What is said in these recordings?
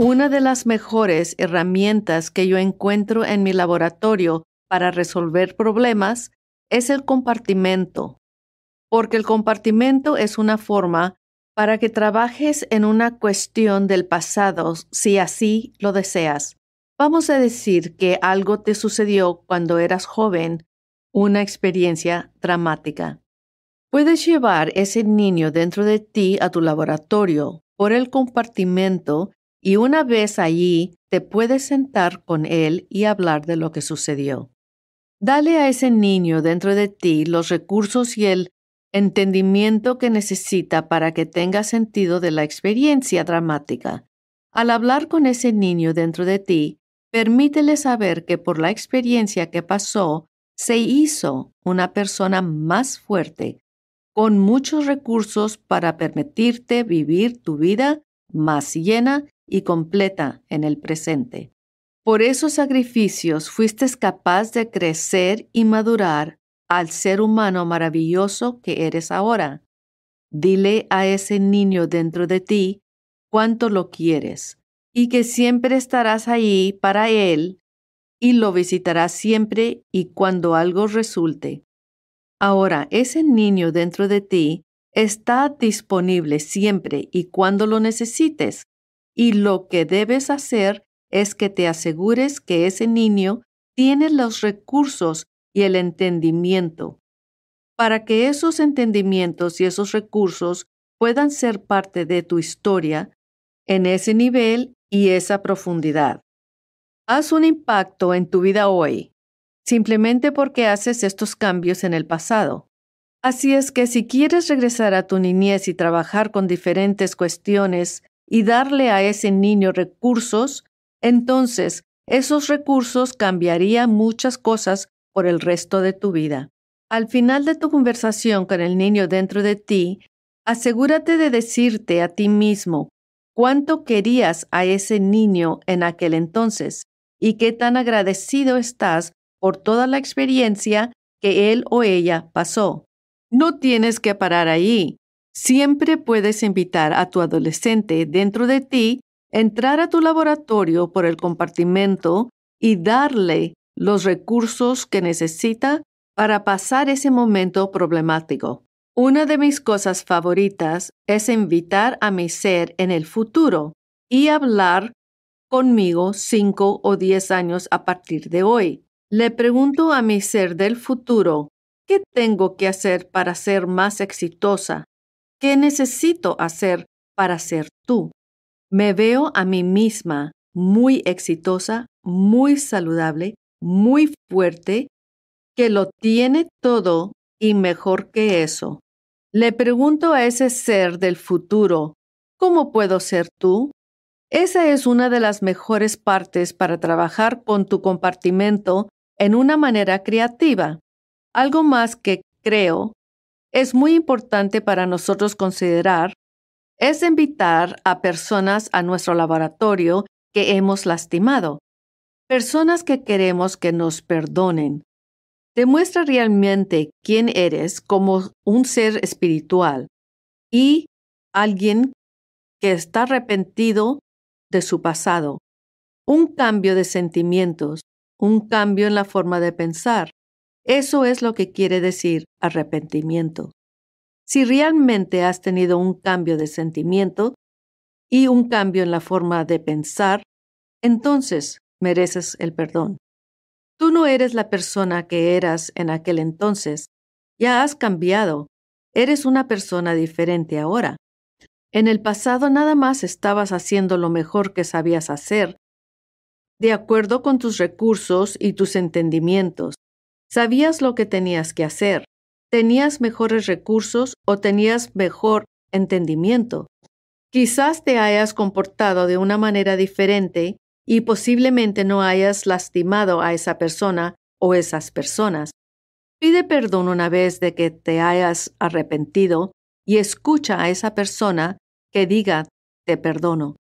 Una de las mejores herramientas que yo encuentro en mi laboratorio para resolver problemas es el compartimento, porque el compartimento es una forma para que trabajes en una cuestión del pasado si así lo deseas. Vamos a decir que algo te sucedió cuando eras joven, una experiencia dramática. Puedes llevar ese niño dentro de ti a tu laboratorio por el compartimento y una vez allí te puedes sentar con él y hablar de lo que sucedió. Dale a ese niño dentro de ti los recursos y el entendimiento que necesita para que tenga sentido de la experiencia dramática. Al hablar con ese niño dentro de ti, permítele saber que por la experiencia que pasó, se hizo una persona más fuerte, con muchos recursos para permitirte vivir tu vida más llena y completa en el presente. Por esos sacrificios fuiste capaz de crecer y madurar al ser humano maravilloso que eres ahora. Dile a ese niño dentro de ti cuánto lo quieres y que siempre estarás ahí para él y lo visitarás siempre y cuando algo resulte. Ahora, ese niño dentro de ti está disponible siempre y cuando lo necesites y lo que debes hacer es que te asegures que ese niño tiene los recursos y el entendimiento para que esos entendimientos y esos recursos puedan ser parte de tu historia en ese nivel y esa profundidad. Haz un impacto en tu vida hoy, simplemente porque haces estos cambios en el pasado. Así es que si quieres regresar a tu niñez y trabajar con diferentes cuestiones y darle a ese niño recursos, entonces esos recursos cambiarían muchas cosas por el resto de tu vida. Al final de tu conversación con el niño dentro de ti, asegúrate de decirte a ti mismo cuánto querías a ese niño en aquel entonces y qué tan agradecido estás por toda la experiencia que él o ella pasó. No tienes que parar ahí. Siempre puedes invitar a tu adolescente dentro de ti entrar a tu laboratorio por el compartimento y darle los recursos que necesita para pasar ese momento problemático. Una de mis cosas favoritas es invitar a mi ser en el futuro y hablar conmigo cinco o diez años a partir de hoy. Le pregunto a mi ser del futuro, ¿qué tengo que hacer para ser más exitosa? ¿Qué necesito hacer para ser tú? Me veo a mí misma muy exitosa, muy saludable, muy fuerte, que lo tiene todo y mejor que eso. Le pregunto a ese ser del futuro, ¿cómo puedo ser tú? Esa es una de las mejores partes para trabajar con tu compartimento en una manera creativa. Algo más que creo es muy importante para nosotros considerar es invitar a personas a nuestro laboratorio que hemos lastimado, personas que queremos que nos perdonen. Demuestra realmente quién eres como un ser espiritual y alguien que está arrepentido de su pasado. Un cambio de sentimientos, un cambio en la forma de pensar, eso es lo que quiere decir arrepentimiento. Si realmente has tenido un cambio de sentimiento y un cambio en la forma de pensar, entonces mereces el perdón. Tú no eres la persona que eras en aquel entonces, ya has cambiado, eres una persona diferente ahora. En el pasado nada más estabas haciendo lo mejor que sabías hacer, de acuerdo con tus recursos y tus entendimientos. Sabías lo que tenías que hacer, tenías mejores recursos o tenías mejor entendimiento. Quizás te hayas comportado de una manera diferente y posiblemente no hayas lastimado a esa persona o esas personas. Pide perdón una vez de que te hayas arrepentido y escucha a esa persona que diga te perdono.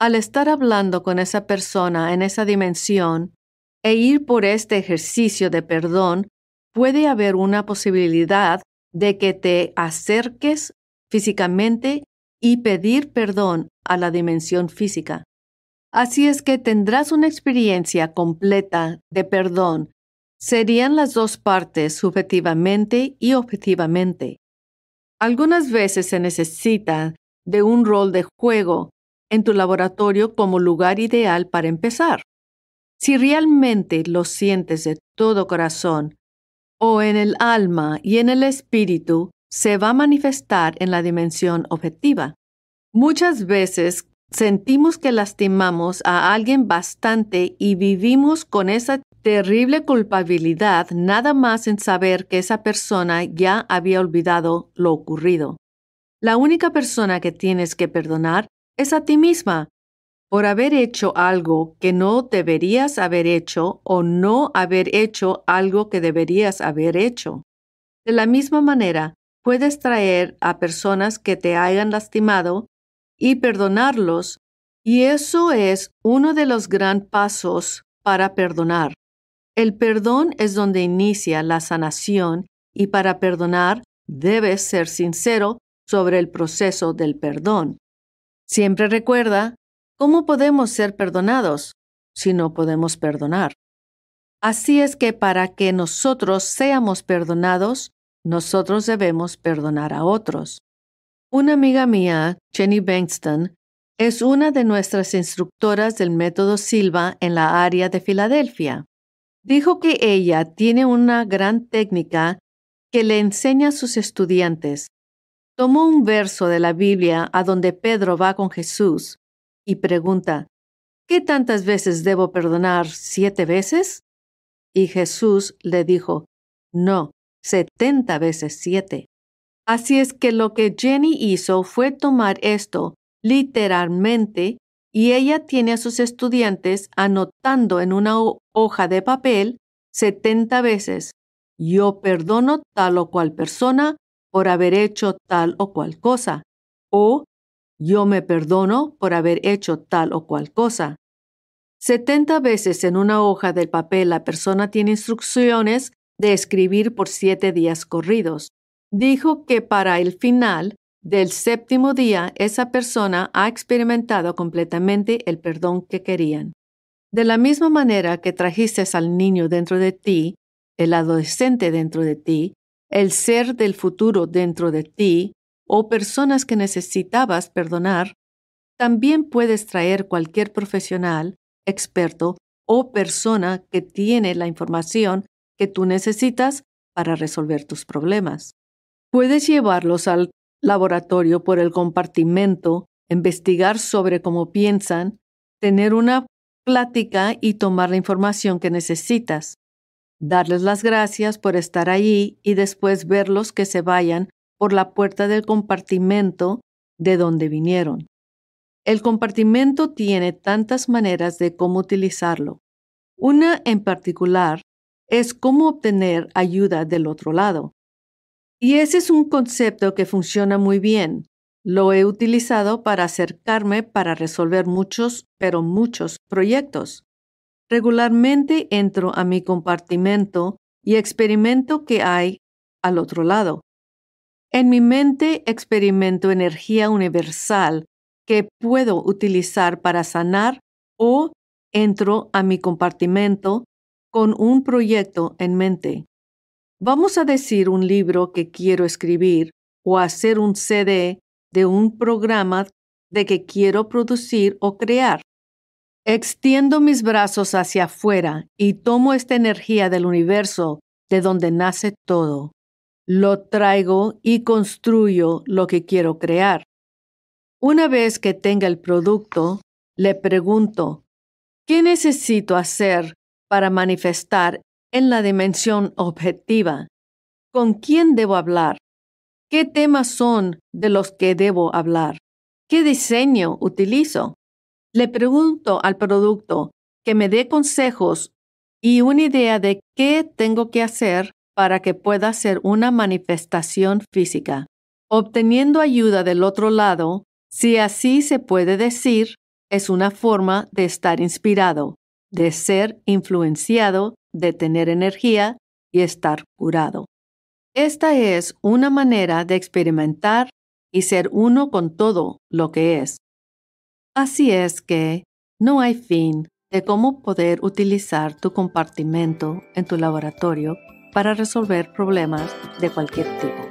Al estar hablando con esa persona en esa dimensión, e ir por este ejercicio de perdón, puede haber una posibilidad de que te acerques físicamente y pedir perdón a la dimensión física. Así es que tendrás una experiencia completa de perdón. Serían las dos partes subjetivamente y objetivamente. Algunas veces se necesita de un rol de juego en tu laboratorio como lugar ideal para empezar. Si realmente lo sientes de todo corazón, o en el alma y en el espíritu, se va a manifestar en la dimensión objetiva. Muchas veces sentimos que lastimamos a alguien bastante y vivimos con esa terrible culpabilidad nada más en saber que esa persona ya había olvidado lo ocurrido. La única persona que tienes que perdonar es a ti misma por haber hecho algo que no deberías haber hecho o no haber hecho algo que deberías haber hecho. De la misma manera, puedes traer a personas que te hayan lastimado y perdonarlos, y eso es uno de los gran pasos para perdonar. El perdón es donde inicia la sanación y para perdonar debes ser sincero sobre el proceso del perdón. Siempre recuerda, ¿cómo podemos ser perdonados si no podemos perdonar? Así es que para que nosotros seamos perdonados, nosotros debemos perdonar a otros. Una amiga mía, Jenny Bankston, es una de nuestras instructoras del método Silva en la área de Filadelfia. Dijo que ella tiene una gran técnica que le enseña a sus estudiantes tomó un verso de la Biblia a donde Pedro va con Jesús y pregunta, ¿qué tantas veces debo perdonar? ¿Siete veces? Y Jesús le dijo, no, setenta veces siete. Así es que lo que Jenny hizo fue tomar esto literalmente y ella tiene a sus estudiantes anotando en una hoja de papel setenta veces, yo perdono tal o cual persona por haber hecho tal o cual cosa, o yo me perdono por haber hecho tal o cual cosa. Setenta veces en una hoja del papel la persona tiene instrucciones de escribir por siete días corridos. Dijo que para el final del séptimo día esa persona ha experimentado completamente el perdón que querían. De la misma manera que trajiste al niño dentro de ti, el adolescente dentro de ti, el ser del futuro dentro de ti o personas que necesitabas perdonar, también puedes traer cualquier profesional, experto o persona que tiene la información que tú necesitas para resolver tus problemas. Puedes llevarlos al laboratorio por el compartimento, investigar sobre cómo piensan, tener una plática y tomar la información que necesitas darles las gracias por estar allí y después verlos que se vayan por la puerta del compartimento de donde vinieron. El compartimento tiene tantas maneras de cómo utilizarlo. Una en particular es cómo obtener ayuda del otro lado. Y ese es un concepto que funciona muy bien. Lo he utilizado para acercarme para resolver muchos, pero muchos proyectos. Regularmente entro a mi compartimento y experimento que hay al otro lado. En mi mente experimento energía universal que puedo utilizar para sanar o entro a mi compartimento con un proyecto en mente. Vamos a decir un libro que quiero escribir o hacer un CD de un programa de que quiero producir o crear. Extiendo mis brazos hacia afuera y tomo esta energía del universo de donde nace todo. Lo traigo y construyo lo que quiero crear. Una vez que tenga el producto, le pregunto, ¿qué necesito hacer para manifestar en la dimensión objetiva? ¿Con quién debo hablar? ¿Qué temas son de los que debo hablar? ¿Qué diseño utilizo? Le pregunto al producto que me dé consejos y una idea de qué tengo que hacer para que pueda hacer una manifestación física, obteniendo ayuda del otro lado, si así se puede decir, es una forma de estar inspirado, de ser influenciado, de tener energía y estar curado. Esta es una manera de experimentar y ser uno con todo lo que es. Así es que No hay fin de cómo poder utilizar tu compartimento en tu laboratorio para resolver problemas de cualquier tipo.